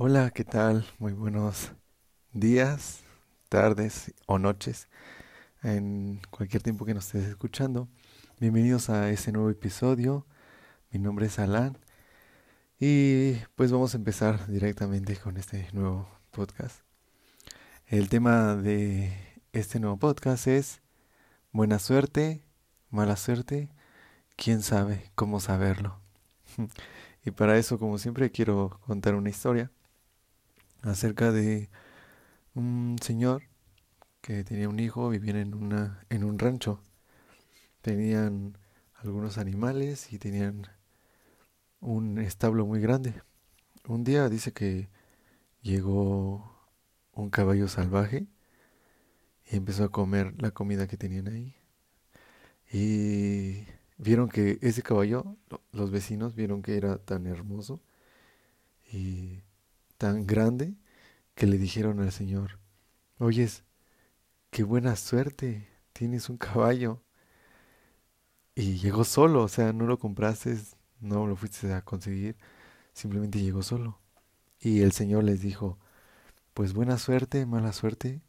Hola, ¿qué tal? Muy buenos días, tardes o noches, en cualquier tiempo que nos estés escuchando. Bienvenidos a este nuevo episodio. Mi nombre es Alan y pues vamos a empezar directamente con este nuevo podcast. El tema de este nuevo podcast es buena suerte, mala suerte, quién sabe cómo saberlo. y para eso, como siempre, quiero contar una historia acerca de un señor que tenía un hijo, vivían en, una, en un rancho. Tenían algunos animales y tenían un establo muy grande. Un día dice que llegó un caballo salvaje y empezó a comer la comida que tenían ahí. Y vieron que ese caballo, los vecinos vieron que era tan hermoso y tan grande que le dijeron al Señor, oyes, qué buena suerte, tienes un caballo. Y llegó solo, o sea, no lo compraste, no lo fuiste a conseguir, simplemente llegó solo. Y el Señor les dijo, pues buena suerte, mala suerte,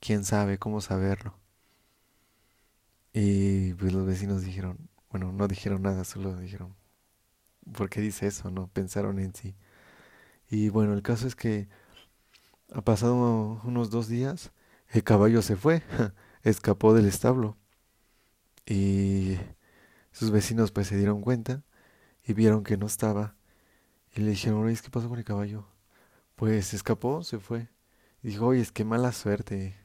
quién sabe cómo saberlo. Y pues los vecinos dijeron, bueno, no dijeron nada, solo dijeron, ¿por qué dice eso? No pensaron en sí. Y bueno, el caso es que ha pasado unos dos días, el caballo se fue, escapó del establo. Y sus vecinos pues se dieron cuenta y vieron que no estaba. Y le dijeron, oye, ¿qué pasó con el caballo? Pues escapó, se fue. Y dijo, oye, es que mala suerte.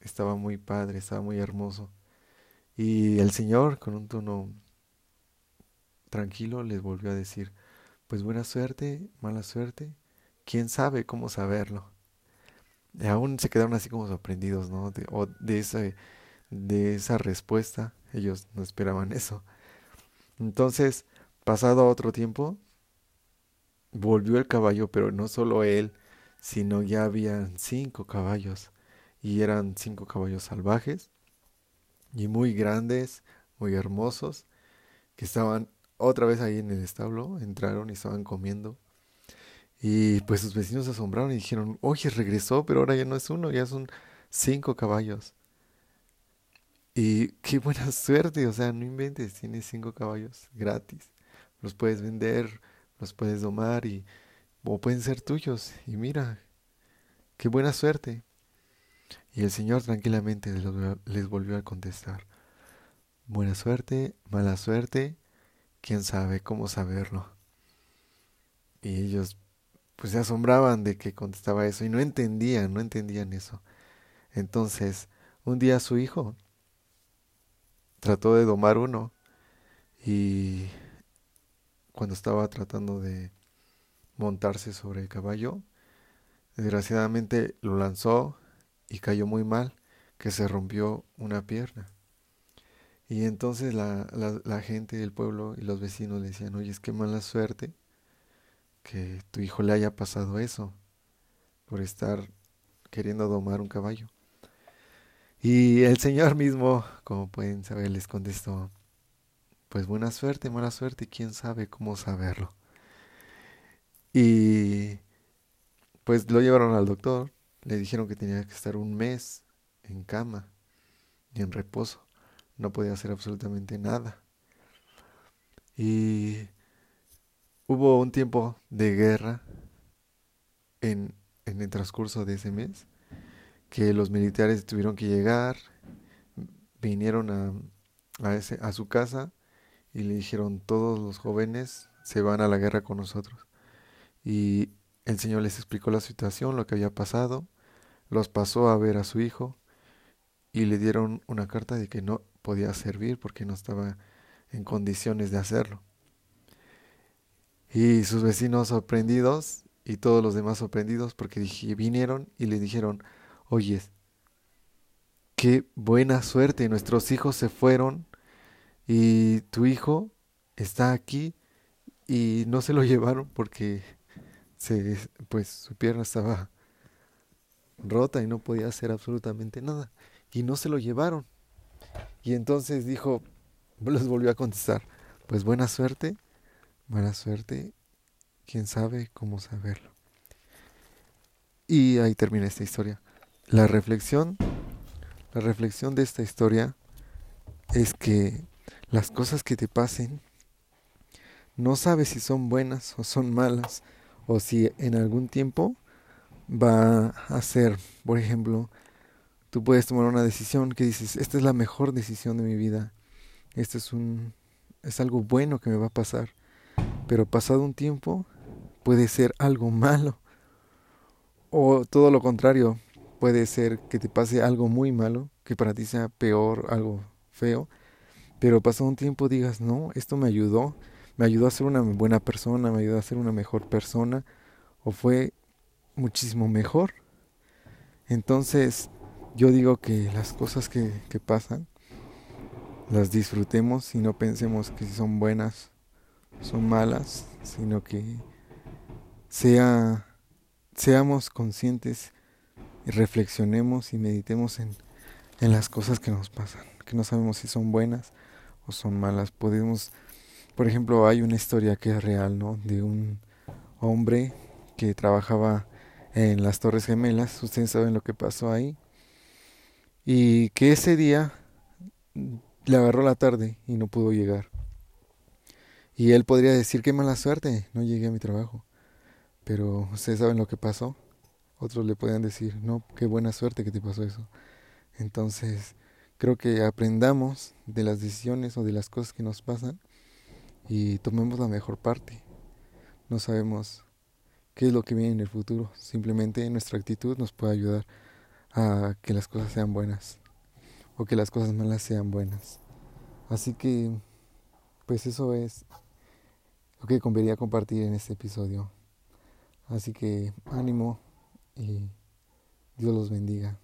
Estaba muy padre, estaba muy hermoso. Y el Señor, con un tono tranquilo, les volvió a decir, pues buena suerte, mala suerte, quién sabe cómo saberlo. Y aún se quedaron así como sorprendidos, ¿no? De, de esa respuesta. Ellos no esperaban eso. Entonces, pasado otro tiempo, volvió el caballo, pero no solo él, sino ya habían cinco caballos. Y eran cinco caballos salvajes y muy grandes, muy hermosos, que estaban otra vez ahí en el establo, entraron y estaban comiendo y pues sus vecinos se asombraron y dijeron, oye, regresó, pero ahora ya no es uno, ya son cinco caballos. Y qué buena suerte, o sea, no inventes, tienes cinco caballos gratis. Los puedes vender, los puedes domar y o pueden ser tuyos. Y mira, qué buena suerte. Y el Señor tranquilamente les volvió a contestar. Buena suerte, mala suerte, quién sabe cómo saberlo. Y ellos pues se asombraban de que contestaba eso y no entendían, no entendían eso. Entonces, un día su hijo trató de domar uno y cuando estaba tratando de montarse sobre el caballo, desgraciadamente lo lanzó y cayó muy mal, que se rompió una pierna. Y entonces la, la, gente del pueblo y los vecinos le decían, oye, es que mala suerte que tu hijo le haya pasado eso por estar queriendo domar un caballo. Y el Señor mismo, como pueden saber, les contestó, pues buena suerte, mala suerte, quién sabe cómo saberlo. Y pues lo llevaron al doctor, le dijeron que tenía que estar un mes en cama y en reposo, no podía hacer absolutamente nada. Y Hubo un tiempo de guerra en, en el transcurso de ese mes que los militares tuvieron que llegar, vinieron a, a, ese, a su casa y le dijeron todos los jóvenes se van a la guerra con nosotros. Y el Señor les explicó la situación, lo que había pasado, los pasó a ver a su hijo y le dieron una carta de que no podía servir porque no estaba en condiciones de hacerlo. Y sus vecinos sorprendidos y todos los demás sorprendidos porque vinieron y le dijeron, oye, qué buena suerte, nuestros hijos se fueron y tu hijo está aquí y no se lo llevaron porque se, pues su pierna estaba rota y no podía hacer absolutamente nada y no se lo llevaron. Y entonces dijo, les volvió a contestar, pues buena suerte Buena suerte, quién sabe cómo saberlo. Y ahí termina esta historia. La reflexión, la reflexión de esta historia es que las cosas que te pasen no sabes si son buenas o son malas o si en algún tiempo va a ser, por ejemplo, tú puedes tomar una decisión que dices, esta es la mejor decisión de mi vida. Esto es un es algo bueno que me va a pasar. Pero pasado un tiempo puede ser algo malo. O todo lo contrario, puede ser que te pase algo muy malo, que para ti sea peor, algo feo. Pero pasado un tiempo digas, no, esto me ayudó, me ayudó a ser una buena persona, me ayudó a ser una mejor persona, o fue muchísimo mejor. Entonces, yo digo que las cosas que, que pasan, las disfrutemos y no pensemos que si son buenas, son malas, sino que sea, seamos conscientes y reflexionemos y meditemos en, en las cosas que nos pasan, que no sabemos si son buenas o son malas. Podemos, por ejemplo, hay una historia que es real, ¿no? De un hombre que trabajaba en las Torres Gemelas, ustedes saben lo que pasó ahí, y que ese día le agarró la tarde y no pudo llegar. Y él podría decir, qué mala suerte, no llegué a mi trabajo. Pero ustedes saben lo que pasó. Otros le pueden decir, no, qué buena suerte que te pasó eso. Entonces, creo que aprendamos de las decisiones o de las cosas que nos pasan y tomemos la mejor parte. No sabemos qué es lo que viene en el futuro. Simplemente nuestra actitud nos puede ayudar a que las cosas sean buenas o que las cosas malas sean buenas. Así que, pues eso es lo que convenía compartir en este episodio. Así que ánimo y Dios los bendiga.